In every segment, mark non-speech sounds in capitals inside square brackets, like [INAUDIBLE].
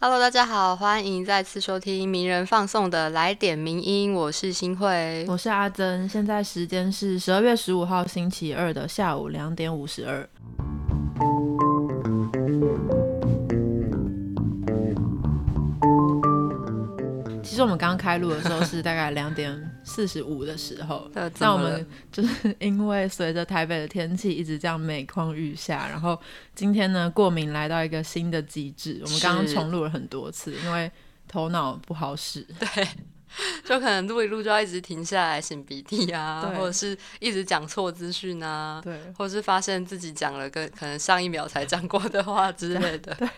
Hello，大家好，欢迎再次收听名人放送的来点名音，我是新慧，我是阿珍，现在时间是十二月十五号星期二的下午两点五十二。其实我们刚刚开录的时候是大概两点四十五的时候，那我们就是因为随着台北的天气一直这样每况愈下，然后今天呢过敏来到一个新的极致，我们刚刚重录了很多次，因为头脑不好使。[LAUGHS] 对。就可能录一录就要一直停下来擤鼻涕啊，或者是一直讲错资讯啊，对，或者是发现自己讲了跟可能上一秒才讲过的话之类的，[LAUGHS] 对，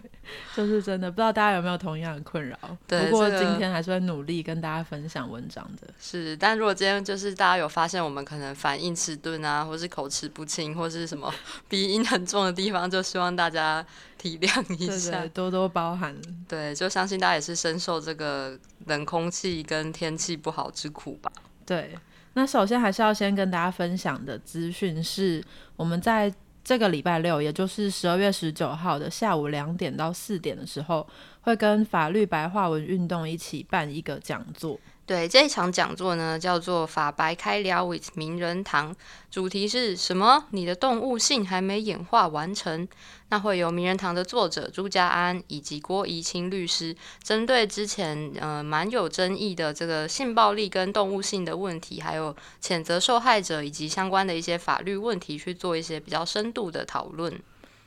就是真的不知道大家有没有同样的困扰。对，不过今天还是会努力跟大家分享文章的。是，但如果今天就是大家有发现我们可能反应迟钝啊，或是口齿不清，或是什么 [LAUGHS] 鼻音很重的地方，就希望大家。体谅一下，多多包涵。对，就相信大家也是深受这个冷空气跟天气不好之苦吧。对，那首先还是要先跟大家分享的资讯是，我们在这个礼拜六，也就是十二月十九号的下午两点到四点的时候，会跟法律白话文运动一起办一个讲座。对这一场讲座呢，叫做“法白开聊 with 名人堂”，主题是什么？你的动物性还没演化完成。那会由名人堂的作者朱家安以及郭怡清律师，针对之前呃蛮有争议的这个性暴力跟动物性的问题，还有谴责受害者以及相关的一些法律问题，去做一些比较深度的讨论。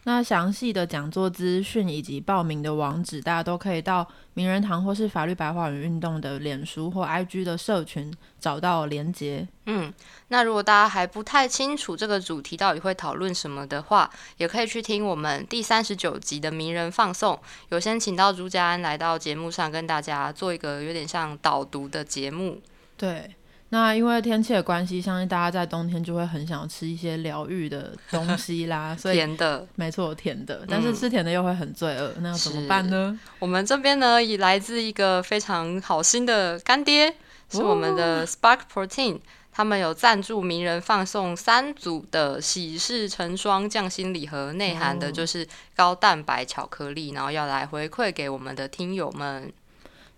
那详细的讲座资讯以及报名的网址，大家都可以到名人堂或是法律白话文运动的脸书或 IG 的社群找到连接。嗯，那如果大家还不太清楚这个主题到底会讨论什么的话，也可以去听我们第三十九集的名人放送，有先请到朱家安来到节目上跟大家做一个有点像导读的节目。对。那因为天气的关系，相信大家在冬天就会很想吃一些疗愈的东西啦。[LAUGHS] 所以甜的，没错，甜的。但是吃甜的又会很罪恶，那要怎么办呢？我们这边呢，也来自一个非常好心的干爹，是我们的 Spark Protein，他们有赞助名人放送三组的喜事成双匠心礼盒，内含的就是高蛋白巧克力，然后要来回馈给我们的听友们。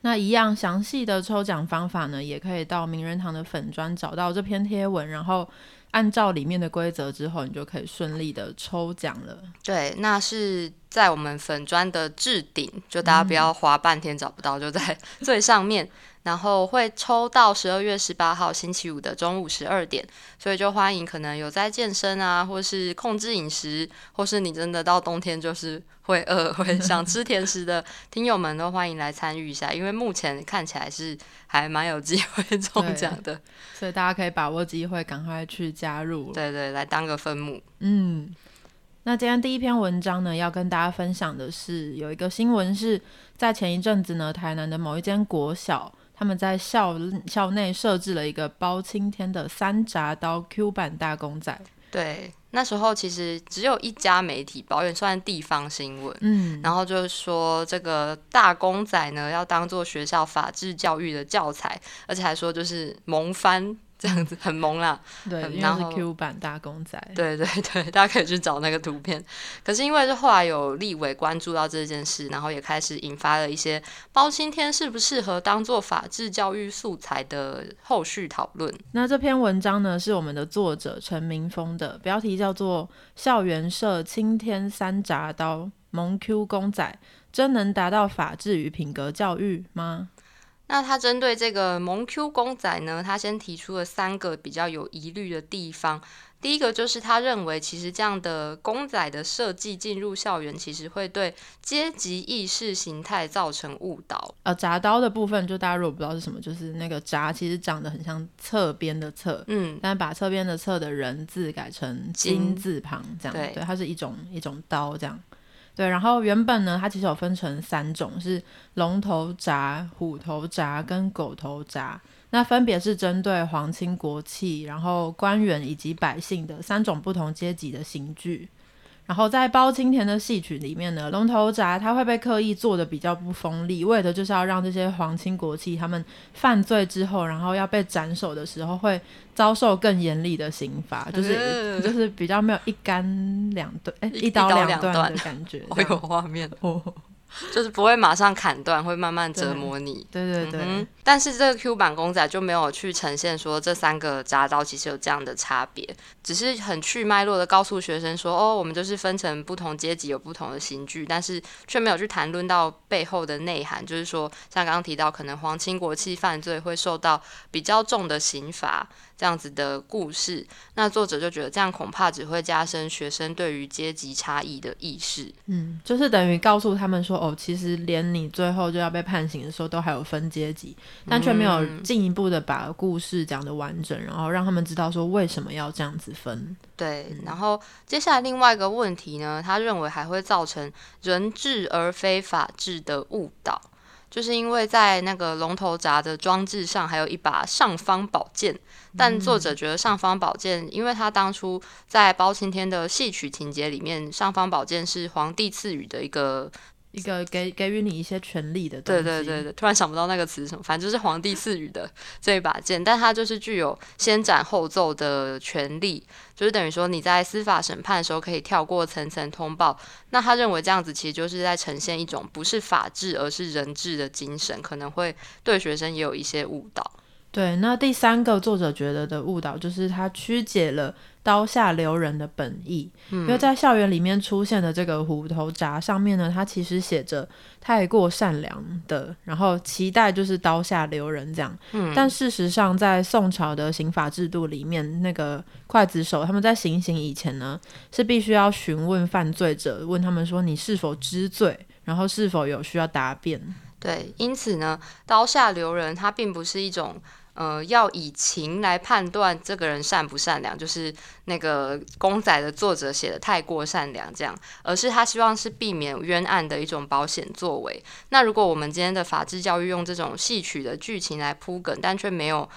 那一样详细的抽奖方法呢，也可以到名人堂的粉砖找到这篇贴文，然后按照里面的规则之后，你就可以顺利的抽奖了。对，那是在我们粉砖的置顶，就大家不要花半天找不到，就在 [LAUGHS] 最上面。然后会抽到十二月十八号星期五的中午十二点，所以就欢迎可能有在健身啊，或是控制饮食，或是你真的到冬天就是会饿、[LAUGHS] 会想吃甜食的听友们，都欢迎来参与一下，因为目前看起来是还蛮有机会中奖的，所以大家可以把握机会，赶快去加入，对对，来当个分母。嗯，那今天第一篇文章呢，要跟大家分享的是有一个新闻是在前一阵子呢，台南的某一间国小。他们在校校内设置了一个包青天的三铡刀 Q 版大公仔。对，那时候其实只有一家媒体报，也算地方新闻。嗯，然后就是说这个大公仔呢，要当做学校法制教育的教材，而且还说就是萌翻。这样子很萌啦，对，然后是 Q 版大公仔，对对对，[LAUGHS] 大家可以去找那个图片。可是因为是后来有立委关注到这件事，然后也开始引发了一些包青天适不适合当做法治教育素材的后续讨论。那这篇文章呢，是我们的作者陈明峰的，标题叫做《校园社青天三铡刀萌 Q 公仔，真能达到法治与品格教育吗？那他针对这个萌 Q 公仔呢，他先提出了三个比较有疑虑的地方。第一个就是他认为，其实这样的公仔的设计进入校园，其实会对阶级意识形态造成误导。呃，铡刀的部分，就大家如果不知道是什么，就是那个铡，其实长得很像侧边的侧，嗯，但把侧边的侧的人字改成金字旁，这样，对，它是一种一种刀，这样。对，然后原本呢，它其实有分成三种，是龙头铡、虎头铡跟狗头铡，那分别是针对皇亲国戚、然后官员以及百姓的三种不同阶级的刑具。然后在包青天的戏曲里面呢，龙头铡它会被刻意做的比较不锋利，为的就是要让这些皇亲国戚他们犯罪之后，然后要被斩首的时候会遭受更严厉的刑罚，就是就是比较没有一干两断，哎，一刀两断的感觉，会有画面。哦。就是不会马上砍断，会慢慢折磨你。对对对。但是这个 Q 版公仔就没有去呈现说这三个铡刀其实有这样的差别，只是很去脉络的告诉学生说，哦，我们就是分成不同阶级有不同的刑具，但是却没有去谈论到背后的内涵，就是说像刚刚提到，可能皇亲国戚犯罪会受到比较重的刑罚。这样子的故事，那作者就觉得这样恐怕只会加深学生对于阶级差异的意识。嗯，就是等于告诉他们说，哦，其实连你最后就要被判刑的时候，都还有分阶级，但却没有进一步的把故事讲的完整，然后让他们知道说为什么要这样子分。对，然后接下来另外一个问题呢，他认为还会造成人治而非法治的误导。就是因为在那个龙头闸的装置上还有一把尚方宝剑，但作者觉得尚方宝剑，因为他当初在包青天的戏曲情节里面，尚方宝剑是皇帝赐予的一个。一个给给予你一些权利的东西。对对对对，突然想不到那个词什么，反正就是皇帝赐予的这一把剑，但它就是具有先斩后奏的权利，就是等于说你在司法审判的时候可以跳过层层通报。那他认为这样子其实就是在呈现一种不是法治而是人治的精神，可能会对学生也有一些误导。对，那第三个作者觉得的误导就是他曲解了刀下留人的本意，因为在校园里面出现的这个虎头铡上面呢，它其实写着太过善良的，然后期待就是刀下留人这样。嗯，但事实上在宋朝的刑法制度里面，那个刽子手他们在行刑以前呢，是必须要询问犯罪者，问他们说你是否知罪，然后是否有需要答辩。对，因此呢，刀下留人它并不是一种。呃，要以情来判断这个人善不善良，就是那个公仔的作者写的太过善良这样，而是他希望是避免冤案的一种保险作为。那如果我们今天的法治教育用这种戏曲的剧情来铺梗，但却没有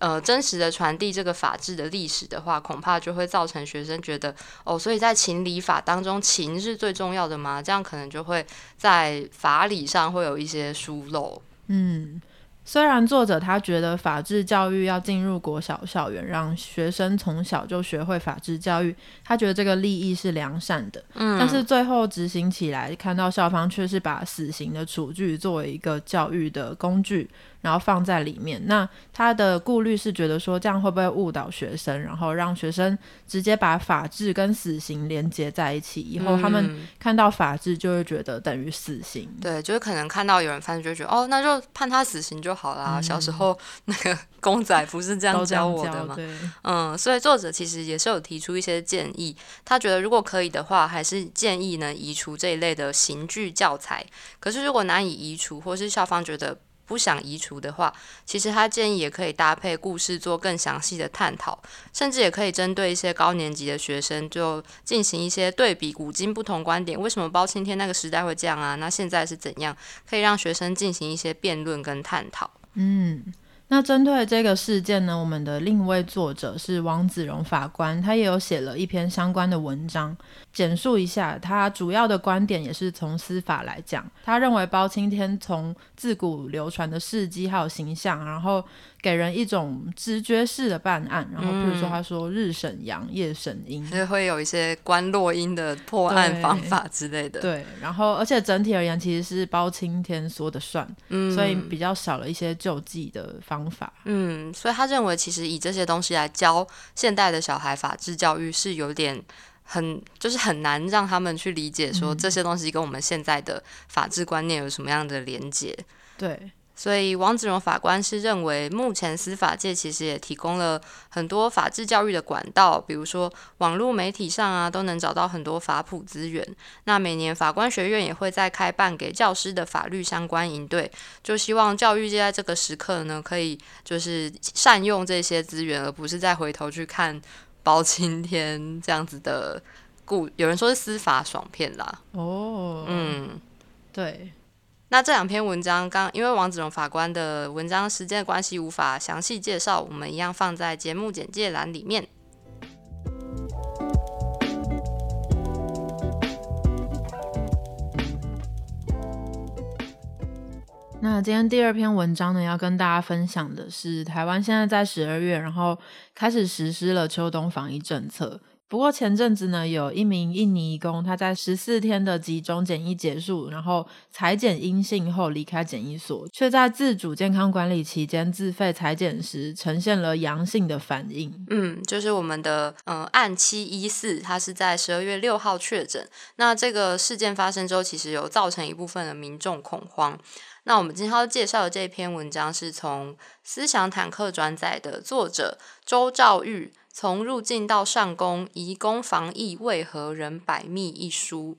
呃真实的传递这个法治的历史的话，恐怕就会造成学生觉得哦，所以在情理法当中，情是最重要的吗？这样可能就会在法理上会有一些疏漏。嗯。虽然作者他觉得法治教育要进入国小校园，让学生从小就学会法治教育，他觉得这个利益是良善的。嗯，但是最后执行起来，看到校方却是把死刑的处具作为一个教育的工具。然后放在里面，那他的顾虑是觉得说这样会不会误导学生，然后让学生直接把法治跟死刑连接在一起，以后他们看到法治就会觉得等于死刑。对，就是可能看到有人犯罪，就觉得哦，那就判他死刑就好啦。小时候那个公仔不是这样教我的吗？嗯，所以作者其实也是有提出一些建议，他觉得如果可以的话，还是建议呢移除这一类的刑具教材。可是如果难以移除，或是校方觉得。不想移除的话，其实他建议也可以搭配故事做更详细的探讨，甚至也可以针对一些高年级的学生，就进行一些对比古今不同观点，为什么包青天那个时代会这样啊？那现在是怎样？可以让学生进行一些辩论跟探讨。嗯。那针对这个事件呢，我们的另一位作者是王子荣法官，他也有写了一篇相关的文章，简述一下他主要的观点，也是从司法来讲，他认为包青天从自古流传的事迹还有形象，然后。给人一种直觉式的办案，然后比如说他说日审阳，夜审阴，就会有一些关落阴的破案方法之类的。对，然后而且整体而言其实是包青天说的算，嗯，所以比较少了一些救济的方法。嗯，所以他认为其实以这些东西来教现代的小孩法治教育是有点很就是很难让他们去理解说这些东西跟我们现在的法治观念有什么样的连结。对。所以，王子荣法官是认为，目前司法界其实也提供了很多法治教育的管道，比如说网络媒体上啊，都能找到很多法普资源。那每年法官学院也会在开办给教师的法律相关营队，就希望教育界在这个时刻呢，可以就是善用这些资源，而不是再回头去看包青天这样子的故。有人说是司法爽片啦。哦，嗯，对。那这两篇文章，刚因为王子荣法官的文章时间的关系，无法详细介绍，我们一样放在节目简介栏里面。那今天第二篇文章呢，要跟大家分享的是，台湾现在在十二月，然后开始实施了秋冬防疫政策。不过前阵子呢，有一名印尼工，他在十四天的集中检疫结束，然后裁检阴性后离开检疫所，却在自主健康管理期间自费裁剪时呈现了阳性的反应。嗯，就是我们的嗯案七一四，他是在十二月六号确诊。那这个事件发生之后，其实有造成一部分的民众恐慌。那我们今天要介绍的这篇文章，是从思想坦克转载的作者周兆玉。从入境到上工，移工防疫为何仍百密一疏？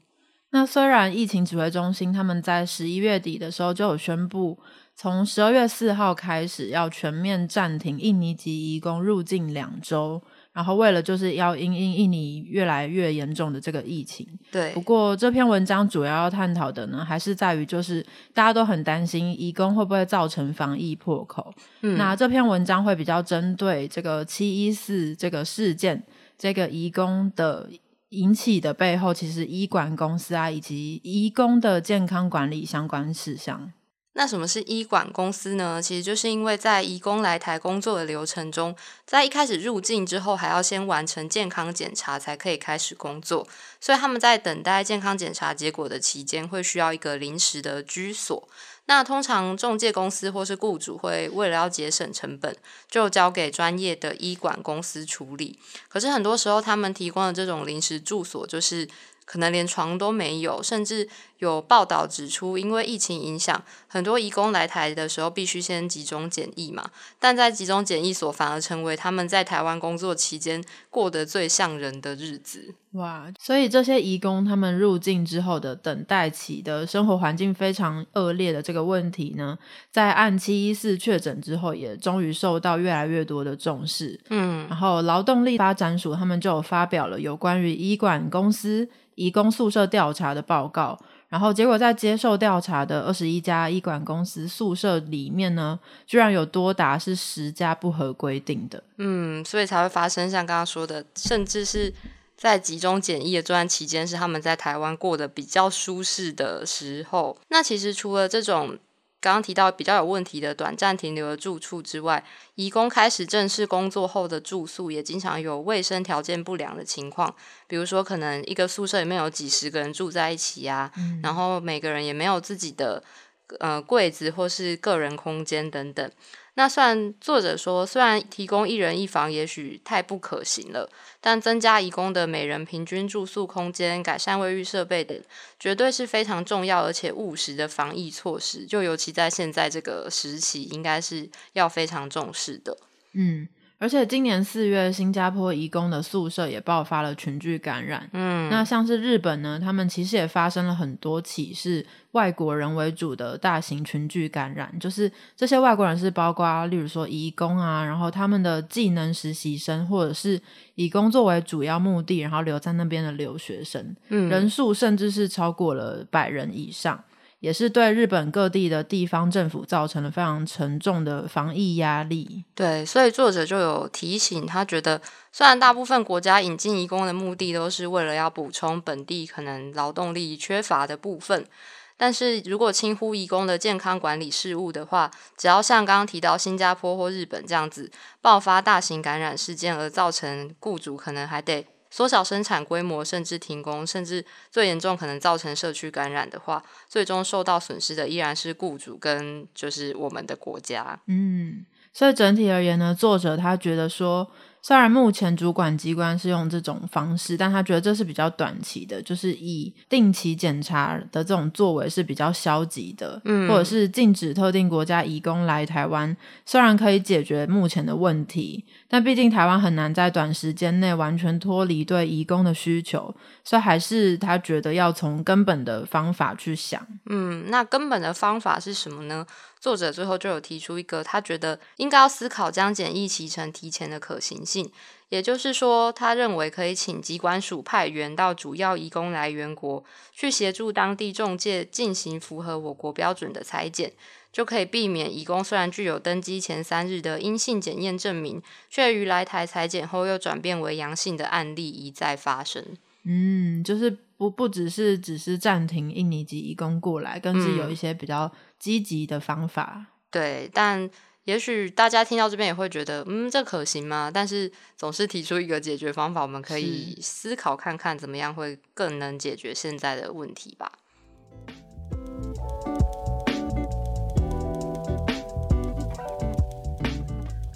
那虽然疫情指挥中心他们在十一月底的时候就有宣布，从十二月四号开始要全面暂停印尼籍移工入境两周。然后为了就是要因应印尼越来越严重的这个疫情，对。不过这篇文章主要要探讨的呢，还是在于就是大家都很担心移工会不会造成防疫破口。嗯。那这篇文章会比较针对这个七一四这个事件，这个移工的引起的背后，其实医管公司啊，以及移工的健康管理相关事项。那什么是医管公司呢？其实就是因为在移工来台工作的流程中，在一开始入境之后，还要先完成健康检查才可以开始工作，所以他们在等待健康检查结果的期间，会需要一个临时的居所。那通常中介公司或是雇主会为了要节省成本，就交给专业的医管公司处理。可是很多时候，他们提供的这种临时住所，就是可能连床都没有，甚至。有报道指出，因为疫情影响，很多移工来台的时候必须先集中检疫嘛。但在集中检疫所，反而成为他们在台湾工作期间过得最像人的日子。哇！所以这些移工他们入境之后的等待期的生活环境非常恶劣的这个问题呢，在按七一四确诊之后，也终于受到越来越多的重视。嗯，然后劳动力发展署他们就发表了有关于医管公司移工宿舍调查的报告。然后结果，在接受调查的二十一家医管公司宿舍里面呢，居然有多达是十家不合规定的。嗯，所以才会发生像刚刚说的，甚至是在集中检疫的这段期间，是他们在台湾过得比较舒适的时候。那其实除了这种。刚刚提到比较有问题的短暂停留的住处之外，移工开始正式工作后的住宿也经常有卫生条件不良的情况，比如说可能一个宿舍里面有几十个人住在一起呀，然后每个人也没有自己的呃柜子或是个人空间等等。那虽然作者说，虽然提供一人一房也许太不可行了，但增加移工的每人平均住宿空间、改善卫浴设备等，绝对是非常重要而且务实的防疫措施。就尤其在现在这个时期，应该是要非常重视的。嗯。而且今年四月，新加坡移工的宿舍也爆发了群聚感染。嗯，那像是日本呢，他们其实也发生了很多起是外国人为主的大型群聚感染。就是这些外国人是包括，例如说移工啊，然后他们的技能实习生，或者是以工作为主要目的，然后留在那边的留学生，人数甚至是超过了百人以上。也是对日本各地的地方政府造成了非常沉重的防疫压力。对，所以作者就有提醒，他觉得虽然大部分国家引进移工的目的都是为了要补充本地可能劳动力缺乏的部分，但是如果轻忽移工的健康管理事务的话，只要像刚刚提到新加坡或日本这样子爆发大型感染事件，而造成雇主可能还得。缩小生产规模，甚至停工，甚至最严重可能造成社区感染的话，最终受到损失的依然是雇主跟就是我们的国家。嗯，所以整体而言呢，作者他觉得说。虽然目前主管机关是用这种方式，但他觉得这是比较短期的，就是以定期检查的这种作为是比较消极的，嗯，或者是禁止特定国家移工来台湾，虽然可以解决目前的问题，但毕竟台湾很难在短时间内完全脱离对移工的需求，所以还是他觉得要从根本的方法去想。嗯，那根本的方法是什么呢？作者最后就有提出一个，他觉得应该要思考将检疫期程提前的可行性。也就是说，他认为可以请机关署派员到主要移工来源国，去协助当地中介进行符合我国标准的裁剪，就可以避免移工虽然具有登机前三日的阴性检验证明，却于来台裁剪后又转变为阳性的案例一再发生。嗯，就是不不只是只是暂停印尼籍移工过来，更是有一些比较积极的方法。对，但也许大家听到这边也会觉得，嗯，这可行吗？但是总是提出一个解决方法，我们可以思考看看，怎么样会更能解决现在的问题吧。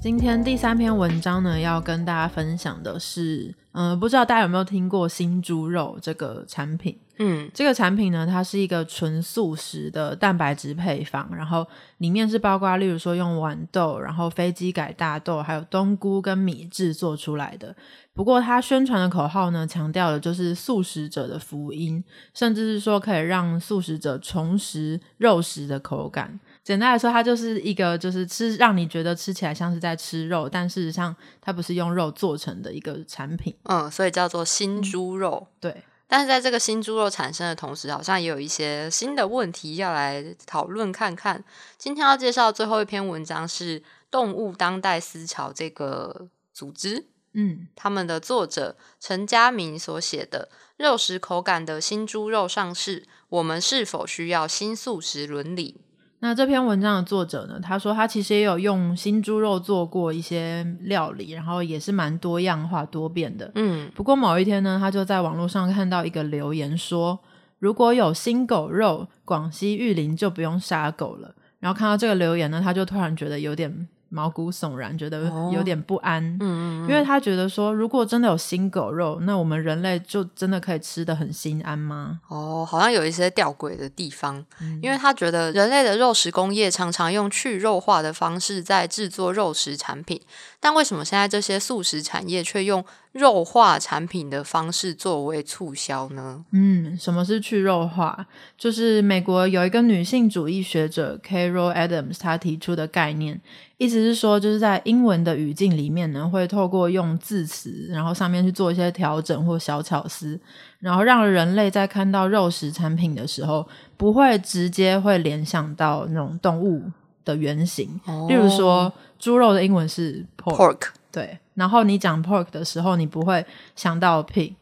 今天第三篇文章呢，要跟大家分享的是，嗯，不知道大家有没有听过新猪肉这个产品？嗯，这个产品呢，它是一个纯素食的蛋白质配方，然后里面是包括，例如说用豌豆，然后飞机改大豆，还有冬菇跟米制作出来的。不过它宣传的口号呢，强调的就是素食者的福音，甚至是说可以让素食者重拾肉食的口感。简单来说，它就是一个就是吃让你觉得吃起来像是在吃肉，但事实上它不是用肉做成的一个产品。嗯，所以叫做新猪肉。对，但是在这个新猪肉产生的同时，好像也有一些新的问题要来讨论看看。今天要介绍最后一篇文章是《动物当代思潮》这个组织，嗯，他们的作者陈家明所写的《肉食口感的新猪肉上市》，我们是否需要新素食伦理？那这篇文章的作者呢？他说他其实也有用新猪肉做过一些料理，然后也是蛮多样化、多变的。嗯，不过某一天呢，他就在网络上看到一个留言说：“如果有新狗肉，广西玉林就不用杀狗了。”然后看到这个留言呢，他就突然觉得有点。毛骨悚然，觉得有点不安。嗯嗯，因为他觉得说，如果真的有新狗肉，那我们人类就真的可以吃的很心安吗？哦，好像有一些吊诡的地方。因为他觉得人类的肉食工业常常用去肉化的方式在制作肉食产品，但为什么现在这些素食产业却用？肉化产品的方式作为促销呢？嗯，什么是去肉化？就是美国有一个女性主义学者 Carol Adams 她提出的概念，意思是说，就是在英文的语境里面呢，会透过用字词，然后上面去做一些调整或小巧思，然后让人类在看到肉食产品的时候，不会直接会联想到那种动物的原型。例如说，猪肉的英文是 pork。对，然后你讲 pork 的时候，你不会想到 pig，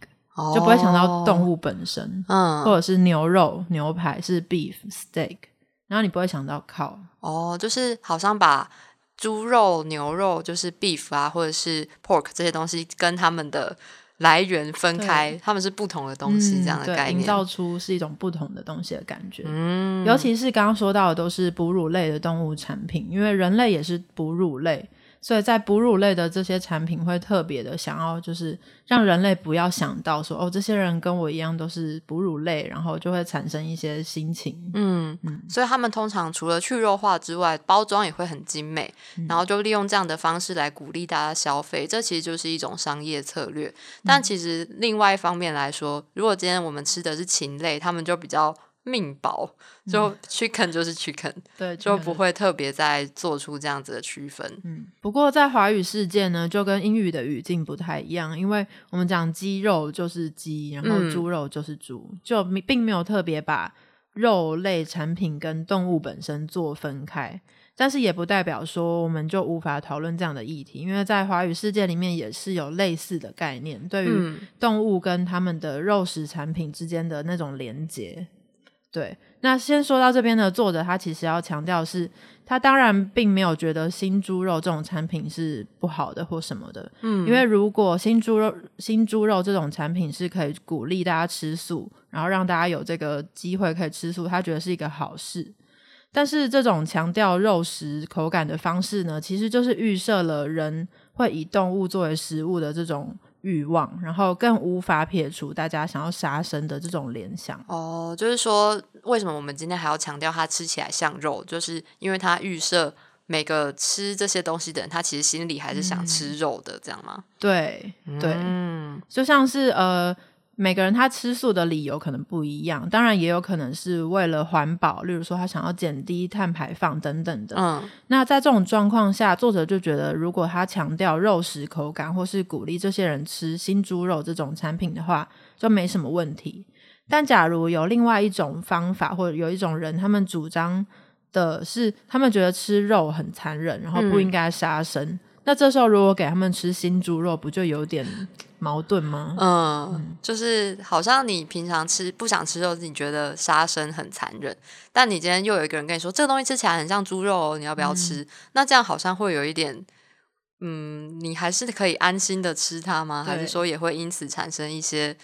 就不会想到动物本身，嗯，或者是牛肉牛排是 beef steak，然后你不会想到 cow，哦，就是好像把猪肉、牛肉就是 beef 啊，或者是 pork 这些东西跟他们的来源分开，他们是不同的东西，这样的概念，营造出是一种不同的东西的感觉。嗯，尤其是刚刚说到的都是哺乳类的动物产品，因为人类也是哺乳类。所以在哺乳类的这些产品会特别的想要，就是让人类不要想到说哦，这些人跟我一样都是哺乳类，然后就会产生一些心情。嗯嗯，所以他们通常除了去肉化之外，包装也会很精美，然后就利用这样的方式来鼓励大家消费。这其实就是一种商业策略。但其实另外一方面来说，如果今天我们吃的是禽类，他们就比较。命薄，就 chicken 就是 chicken，[LAUGHS] 对，就不会特别再做出这样子的区分。嗯，不过在华语世界呢，就跟英语的语境不太一样，因为我们讲鸡肉就是鸡，然后猪肉就是猪，就并没有特别把肉类产品跟动物本身做分开。但是也不代表说我们就无法讨论这样的议题，因为在华语世界里面也是有类似的概念，对于动物跟他们的肉食产品之间的那种连接。对，那先说到这边的作者，他其实要强调是，他当然并没有觉得新猪肉这种产品是不好的或什么的，嗯，因为如果新猪肉新猪肉这种产品是可以鼓励大家吃素，然后让大家有这个机会可以吃素，他觉得是一个好事。但是这种强调肉食口感的方式呢，其实就是预设了人会以动物作为食物的这种。欲望，然后更无法撇除大家想要杀生的这种联想。哦，就是说，为什么我们今天还要强调它吃起来像肉？就是因为它预设每个吃这些东西的人，他其实心里还是想吃肉的，这样吗？对，对，嗯，就像是呃。每个人他吃素的理由可能不一样，当然也有可能是为了环保，例如说他想要减低碳排放等等的。嗯，那在这种状况下，作者就觉得，如果他强调肉食口感，或是鼓励这些人吃新猪肉这种产品的话，就没什么问题。但假如有另外一种方法，或者有一种人，他们主张的是，他们觉得吃肉很残忍，然后不应该杀生。那这时候如果给他们吃新猪肉，不就有点矛盾吗？嗯，就是好像你平常吃不想吃肉，你觉得杀生很残忍，但你今天又有一个人跟你说这个东西吃起来很像猪肉哦，你要不要吃？那这样好像会有一点，嗯，你还是可以安心的吃它吗？还是说也会因此产生一些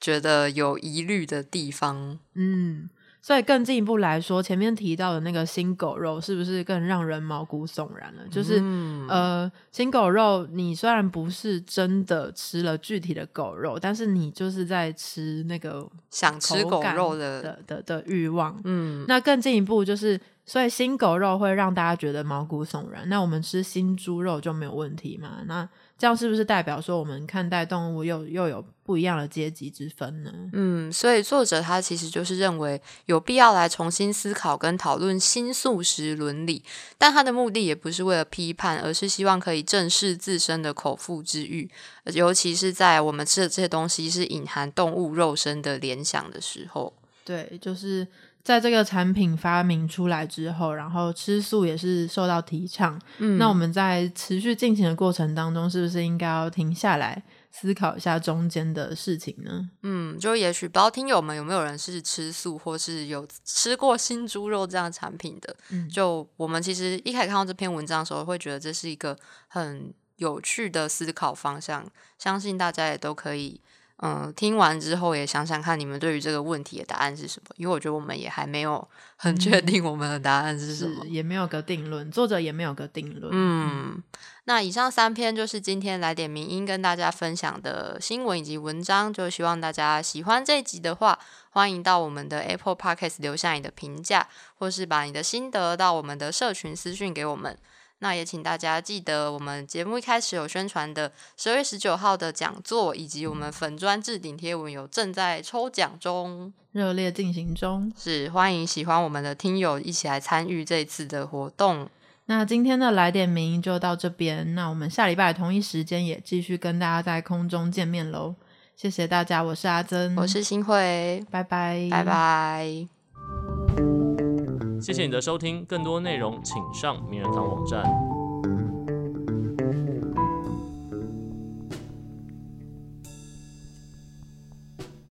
觉得有疑虑的地方？嗯。所以更进一步来说，前面提到的那个新狗肉是不是更让人毛骨悚然了？就是呃，新狗肉，你虽然不是真的吃了具体的狗肉，但是你就是在吃那个想吃狗肉的的的的欲望。嗯，那更进一步就是，所以新狗肉会让大家觉得毛骨悚然。那我们吃新猪肉就没有问题吗？那这样是不是代表说我们看待动物又又有不一样的阶级之分呢？嗯，所以作者他其实就是认为有必要来重新思考跟讨论新素食伦理，但他的目的也不是为了批判，而是希望可以正视自身的口腹之欲，尤其是在我们吃的这些东西是隐含动物肉身的联想的时候。对，就是。在这个产品发明出来之后，然后吃素也是受到提倡。嗯，那我们在持续进行的过程当中，是不是应该要停下来思考一下中间的事情呢？嗯，就也许不知道听友们有没有人是吃素，或是有吃过新猪肉这样产品的。嗯，就我们其实一开始看到这篇文章的时候，会觉得这是一个很有趣的思考方向，相信大家也都可以。嗯，听完之后也想想看，你们对于这个问题的答案是什么？因为我觉得我们也还没有 [LAUGHS] 很确定我们的答案是什么，也没有个定论，作者也没有个定论。嗯，那以上三篇就是今天来点名音跟大家分享的新闻以及文章，就希望大家喜欢这一集的话，欢迎到我们的 Apple Podcast 留下你的评价，或是把你的心得到我们的社群私讯给我们。那也请大家记得，我们节目一开始有宣传的十二月十九号的讲座，以及我们粉砖置顶贴文有正在抽奖中，热烈进行中。是欢迎喜欢我们的听友一起来参与这次的活动。那今天的来点名就到这边，那我们下礼拜同一时间也继续跟大家在空中见面喽。谢谢大家，我是阿珍，我是新慧，拜拜，拜拜。谢谢你的收听更多内容请上名人堂网站。